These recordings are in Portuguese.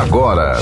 agora.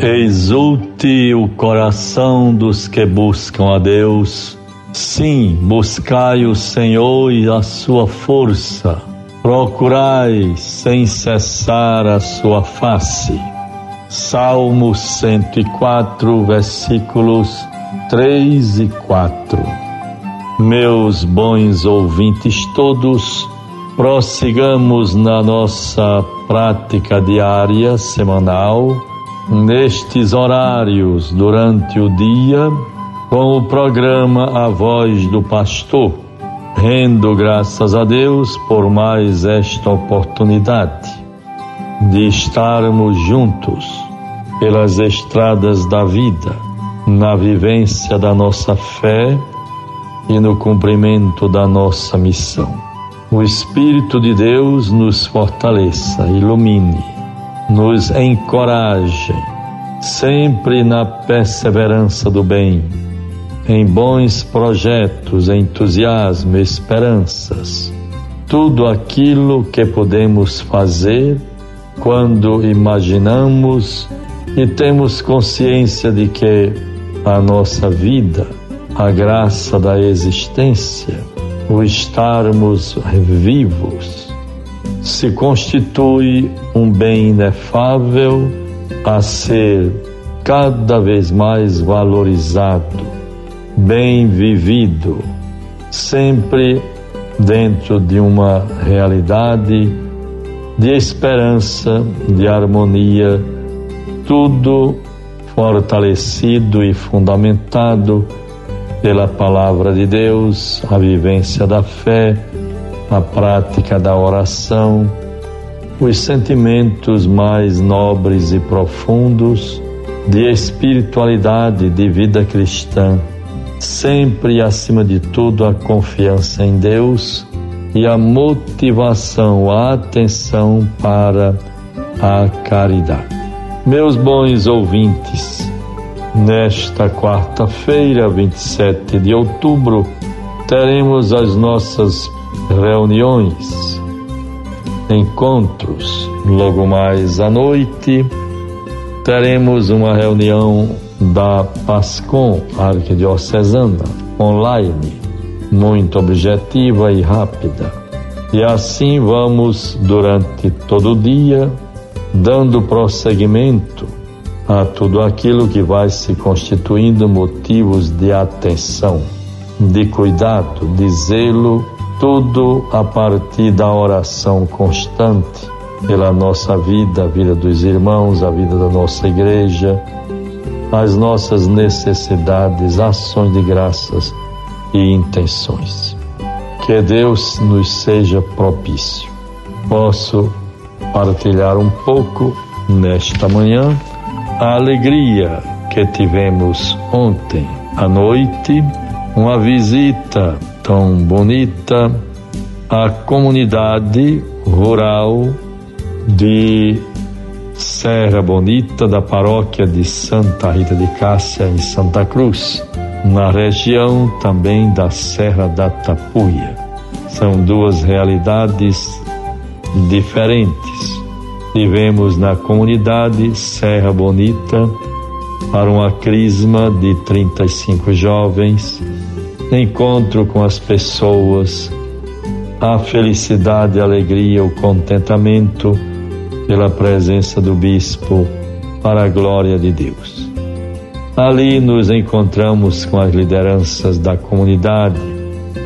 Exulte o coração dos que buscam a Deus. Sim, buscai o Senhor e a sua força procurai sem cessar a sua face. Salmo 104, versículos 3 e 4. Meus bons ouvintes todos, prossigamos na nossa prática diária, semanal, nestes horários durante o dia, com o programa A Voz do Pastor Rendo graças a Deus por mais esta oportunidade de estarmos juntos pelas estradas da vida, na vivência da nossa fé e no cumprimento da nossa missão. O Espírito de Deus nos fortaleça, ilumine, nos encoraje, sempre na perseverança do bem em bons projetos, entusiasmo, esperanças, tudo aquilo que podemos fazer quando imaginamos e temos consciência de que a nossa vida, a graça da existência, o estarmos vivos, se constitui um bem inefável a ser cada vez mais valorizado bem vivido, sempre dentro de uma realidade de esperança, de harmonia, tudo fortalecido e fundamentado pela palavra de Deus, a vivência da fé, a prática da oração, os sentimentos mais nobres e profundos de espiritualidade, de vida cristã sempre acima de tudo a confiança em Deus e a motivação, a atenção para a caridade. Meus bons ouvintes, nesta quarta-feira, 27 de outubro, teremos as nossas reuniões, encontros. Logo mais à noite, teremos uma reunião da PASCOM Arquidiocesana, online, muito objetiva e rápida. E assim vamos, durante todo o dia, dando prosseguimento a tudo aquilo que vai se constituindo motivos de atenção, de cuidado, de zelo, tudo a partir da oração constante pela nossa vida, a vida dos irmãos, a vida da nossa igreja, as nossas necessidades, ações de graças e intenções. Que Deus nos seja propício. Posso partilhar um pouco nesta manhã a alegria que tivemos ontem à noite, uma visita tão bonita à comunidade rural de Serra Bonita da paróquia de Santa Rita de Cássia, em Santa Cruz, na região também da Serra da Tapuia. São duas realidades diferentes. Vivemos na comunidade Serra Bonita para uma crisma de 35 jovens, encontro com as pessoas, a felicidade, a alegria, o contentamento pela presença do bispo para a glória de Deus. Ali nos encontramos com as lideranças da comunidade,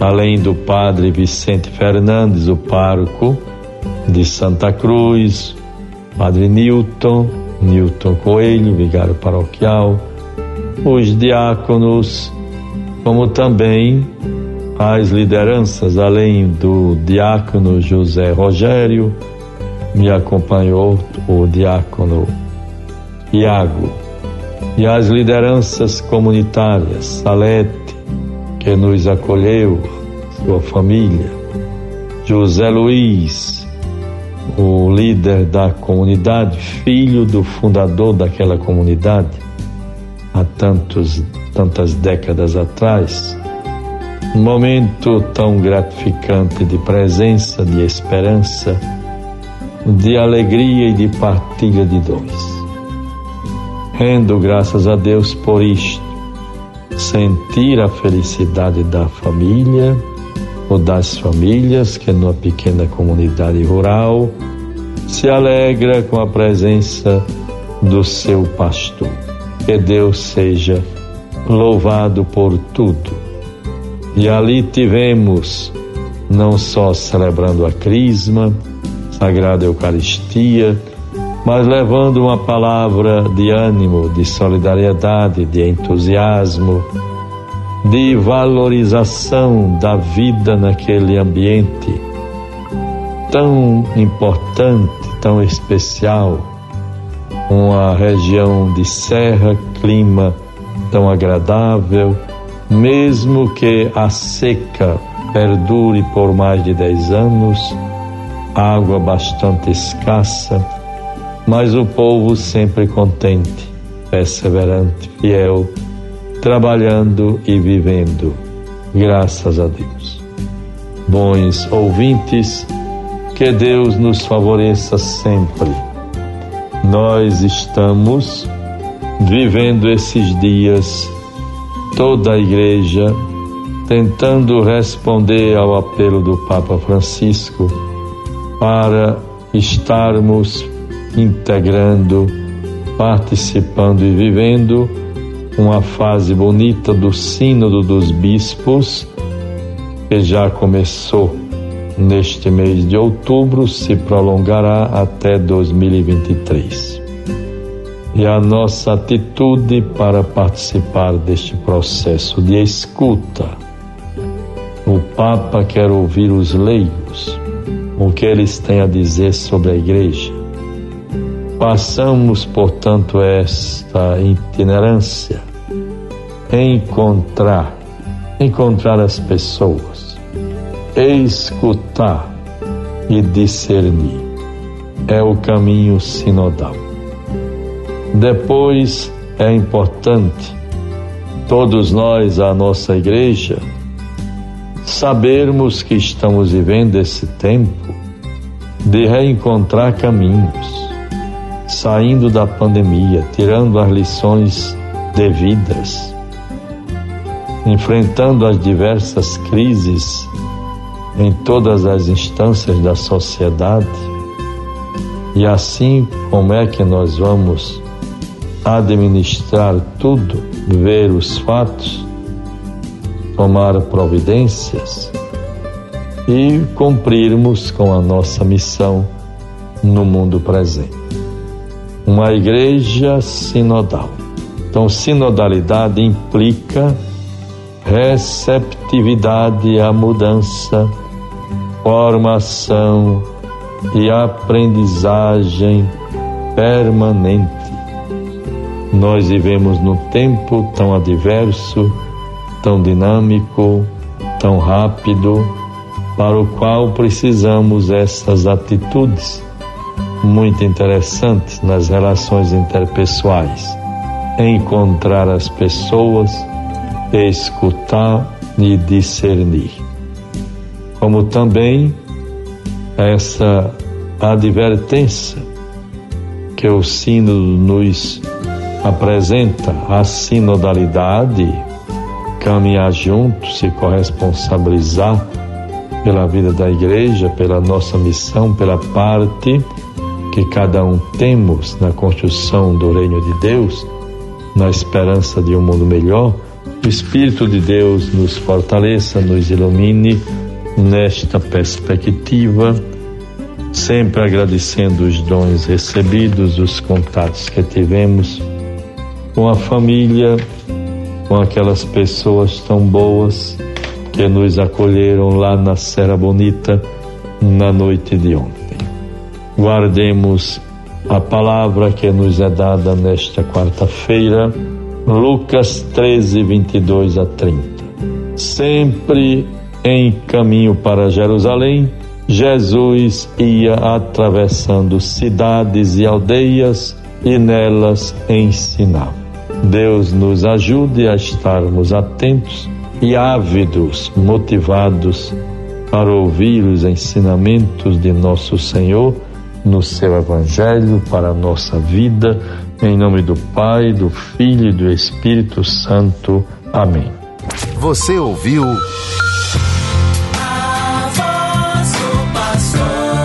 além do padre Vicente Fernandes, o pároco de Santa Cruz, padre Newton, Newton Coelho, vigário paroquial, os diáconos, como também as lideranças, além do diácono José Rogério, me acompanhou o diácono Iago e as lideranças comunitárias, Salete, que nos acolheu, sua família, José Luiz, o líder da comunidade, filho do fundador daquela comunidade, há tantos, tantas décadas atrás. Um momento tão gratificante de presença, de esperança, de alegria e de partilha de dons. Rendo graças a Deus por isto, sentir a felicidade da família ou das famílias que numa pequena comunidade rural se alegra com a presença do seu pastor. Que Deus seja louvado por tudo. E ali tivemos, não só celebrando a Crisma, Sagrada Eucaristia, mas levando uma palavra de ânimo, de solidariedade, de entusiasmo, de valorização da vida naquele ambiente tão importante, tão especial, uma região de serra, clima tão agradável, mesmo que a seca perdure por mais de dez anos, água bastante escassa, mas o povo sempre contente, perseverante, fiel, trabalhando e vivendo, graças a Deus. Bons ouvintes, que Deus nos favoreça sempre. Nós estamos vivendo esses dias, toda a igreja, tentando responder ao apelo do Papa Francisco para estarmos integrando, participando e vivendo uma fase bonita do Sínodo dos Bispos, que já começou neste mês de outubro, se prolongará até 2023. E a nossa atitude para participar deste processo de escuta. O Papa quer ouvir os leigos, o que eles têm a dizer sobre a Igreja Passamos, portanto, esta itinerância, encontrar, encontrar as pessoas, escutar e discernir. É o caminho sinodal. Depois é importante todos nós, a nossa igreja, sabermos que estamos vivendo esse tempo de reencontrar caminhos saindo da pandemia, tirando as lições devidas, enfrentando as diversas crises em todas as instâncias da sociedade. E assim, como é que nós vamos administrar tudo, ver os fatos, tomar providências e cumprirmos com a nossa missão no mundo presente uma igreja sinodal. Então, sinodalidade implica receptividade à mudança, formação e aprendizagem permanente. Nós vivemos num tempo tão adverso, tão dinâmico, tão rápido, para o qual precisamos essas atitudes muito interessante nas relações interpessoais. Encontrar as pessoas, escutar e discernir. Como também essa advertência que o Sínodo nos apresenta, a sinodalidade, caminhar junto, se corresponsabilizar pela vida da igreja, pela nossa missão, pela parte que cada um temos na construção do reino de Deus, na esperança de um mundo melhor, o Espírito de Deus nos fortaleça, nos ilumine nesta perspectiva, sempre agradecendo os dons recebidos, os contatos que tivemos com a família, com aquelas pessoas tão boas que nos acolheram lá na Serra Bonita na noite de ontem guardemos a palavra que nos é dada nesta quarta-feira, Lucas 13, 22 a 30. Sempre em caminho para Jerusalém, Jesus ia atravessando cidades e aldeias e nelas ensinava. Deus nos ajude a estarmos atentos e ávidos, motivados para ouvir os ensinamentos de nosso Senhor no seu Evangelho para a nossa vida, em nome do Pai, do Filho e do Espírito Santo. Amém. Você ouviu A voz do pastor.